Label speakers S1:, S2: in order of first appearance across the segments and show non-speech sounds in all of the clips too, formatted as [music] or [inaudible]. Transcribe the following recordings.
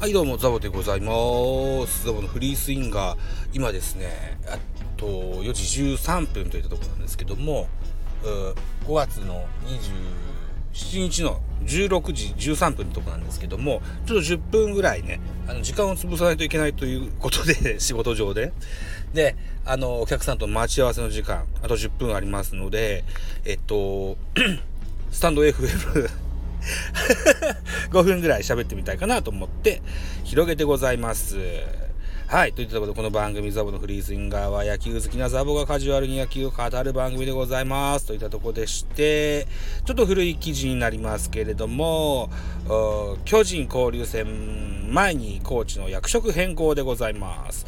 S1: はいどうもザボでございます。ザボのフリースインガー今ですねあと4時13分といったところなんですけども5月の27日の16時13分のとこなんですけどもちょっと10分ぐらいねあの時間を潰さないといけないということで [laughs] 仕事上で。であのお客さんと待ち合わせの時間あと10分ありますのでえっと [clears throat] スタンド FM [laughs] 5分ぐらい喋ってみたいかなと思って広げてございます。はい。といったところで、この番組ザボのフリースインガーは野球好きなザボがカジュアルに野球を語る番組でございます。といったところでして、ちょっと古い記事になりますけれども、巨人交流戦前にコーチの役職変更でございます。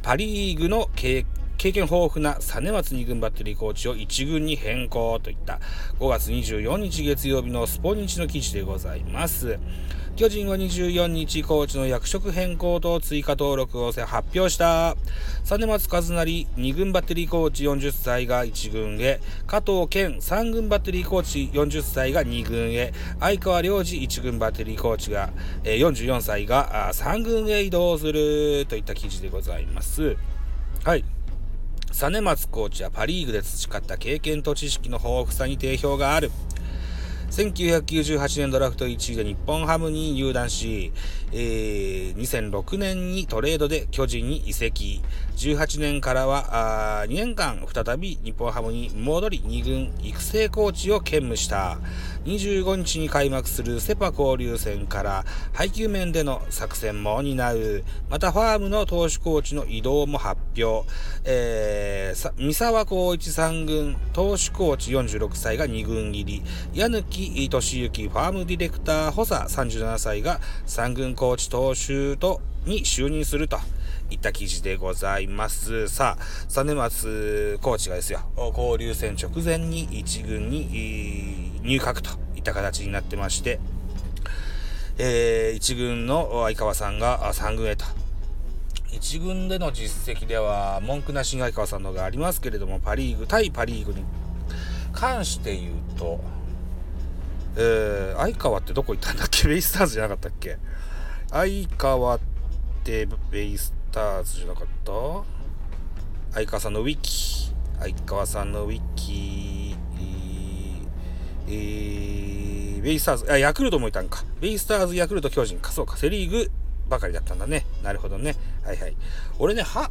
S1: パリーグの経経験豊富な実松二軍バッテリーコーチを1軍に変更といった5月24日月曜日のスポニチの記事でございます。巨人は24日コーチの役職変更と追加登録を発表した。実松和成2軍バッテリーコーチ40歳が1軍へ、加藤健3軍バッテリーコーチ40歳が2軍へ、相川良二1軍バッテリーコーチが44歳が3軍へ移動するといった記事でございます。はい。実松コーチはパ・リーグで培った経験と知識の豊富さに定評がある。1998年ドラフト1位で日本ハムに入団し、えー、2006年にトレードで巨人に移籍。18年からはあ2年間再び日本ハムに戻り2軍育成コーチを兼務した。25日に開幕するセパ交流戦から配球面での作戦も担う。またファームの投手コーチの移動も発表。えー、三沢光一3軍投手コーチ46歳が2軍入り。矢貫俊之ファームディレクター補佐37歳が3軍コーチ投手とに就任すると。いった記事でございます。さあ、実松コーチがですよ、交流戦直前に1軍に入閣といった形になってまして、えー、1軍の相川さんが3軍へと。1軍での実績では文句なしに相川さんのがありますけれども、パ・リーグ、対パ・リーグに関して言うと、えー、相川ってどこ行ったんだっけ？ベイスターズじゃなかったっけ？相川ってベイスターズじゃなかった？相川さんのウィキ。相川さんのウィキ。えー、ベイスターズあヤクルトもいたんか。ベイスターズヤクルト巨人か。そうか。セ・リーグばかりだったんだね。なるほどね。はいはい。俺ね、は、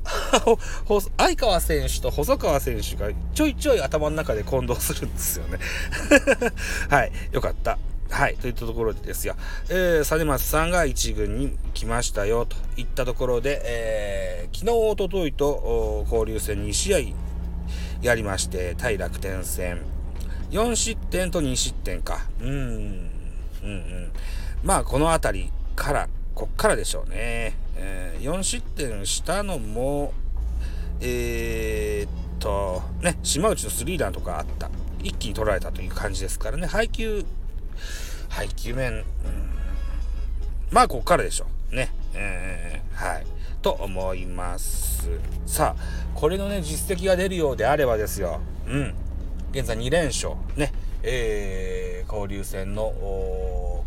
S1: 相川選手と細川選手がちょいちょい頭の中で混同するんですよね。[laughs] はい。よかった。はい。といったところでですよ。えー、実松さんが1軍に来ましたよ、といったところで、えー、昨日、おとといと、交流戦2試合やりまして、対楽天戦。4失点と2失点か。うん。うんうん。まあ、この辺りから、こっからでしょうね。えー、4失点したのも、えー、っと、ね、島内のスリーランとかあった。一気に取られたという感じですからね。配球配球面、うん、まあ、ここからでしょう。ね。えー、はい。と思います。さあ、これのね、実績が出るようであればですよ。うん。現在2連勝。ね。えー、交流戦の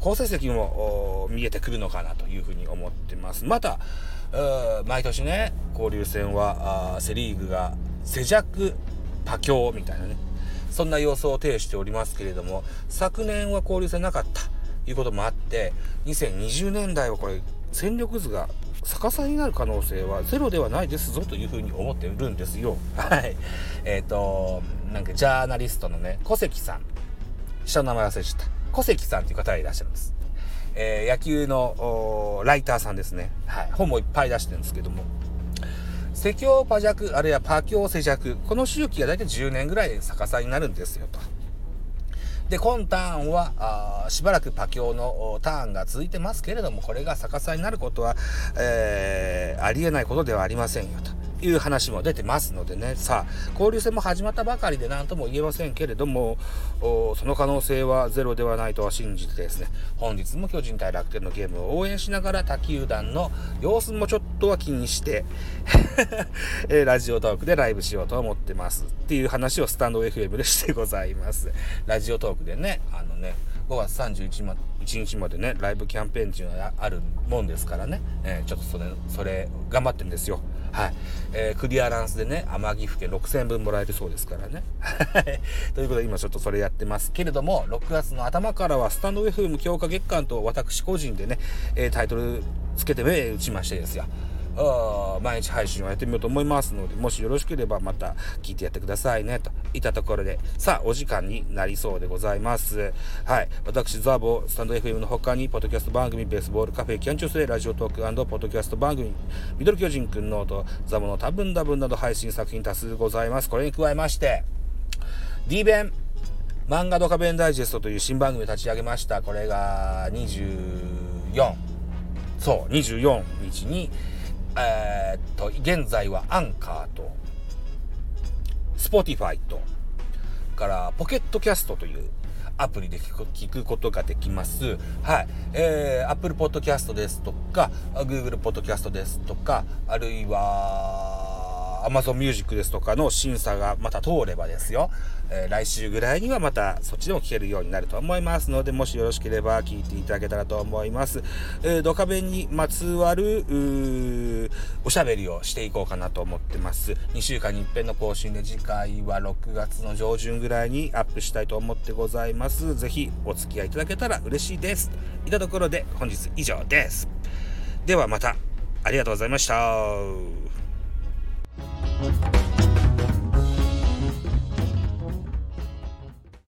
S1: 好成績も見えてくるのかなというふうに思ってます。また、毎年ね、交流戦はセ・リーグが世弱パ強みたいなね、そんな様相を呈しておりますけれども、昨年は交流戦なかったということもあって、2020年代はこれ、戦力図が逆さになる可能性はゼロではないですぞというふうに思ってるんですよ。はい。えっ、ー、と、なんかジャーナリストのね、小関さん。下の名前忘れちゃった。小関さんという方がいらっしゃるんです。えー、野球のライターさんですね。はい。本もいっぱい出してるんですけども。世教パ弱、あるいはパ教世弱、この周期が大体10年ぐらいで逆さになるんですよと。で、今ターンは、あしばらくパ教のターンが続いてますけれども、これが逆さになることは、えー、ありえないことではありませんよ。いう話も出てますのでね、さあ、交流戦も始まったばかりで何とも言えませんけれども、その可能性はゼロではないとは信じてですね、本日も巨人対楽天のゲームを応援しながら他球団の様子もちょっとは気にして [laughs] えラジオトークでライブしようと思ってますっていう話をスタンド FM でしてございます。ラジオトークでね、あのね、5月31日までね、ライブキャンペーンっていうのがあるもんですからね、えー、ちょっとそれ、それ、頑張ってんですよ。はい。えー、クリアランスでね、天城府県6000分もらえるそうですからね。ということで今ちょっとそれやってますけれども、6月の頭からはスタンド FM 強化月間と私個人でね、えー、タイトルつけて目打ちましてですよ。毎日配信をやってみようと思いますので、もしよろしければまた聞いてやってくださいね、といったところで、さあ、お時間になりそうでございます。はい。私、ザボ、スタンド FM の他に、ポッドキャスト番組、ベースボールカフェ、キャンチョスでラジオトークポッドキャスト番組、ミドル巨人くんノート、ザボの多分多分など配信作品多数ございます。これに加えまして、D 弁、漫画ドカベンダイジェストという新番組を立ち上げました。これが24、そう、24日に、えー、っと、現在はアンカーと、スポティファイと、からポケットキャストというアプリで聞くことができます。はい。えー、Apple Podcast ですとか、Google Podcast ですとか、あるいは Amazon Music ですとかの審査がまた通ればですよ。えー、来週ぐらいにはまたそっちでも聞けるようになると思いますので、もしよろしければ聞いていただけたらと思います。えー、ドカベンにまつわる、おしゃべりをしていこうかなと思ってます。2週間に一遍の更新で次回は6月の上旬ぐらいにアップしたいと思ってございます。ぜひお付き合いいただけたら嬉しいです。いったところで本日以上です。ではまたありがとうございました。Bye.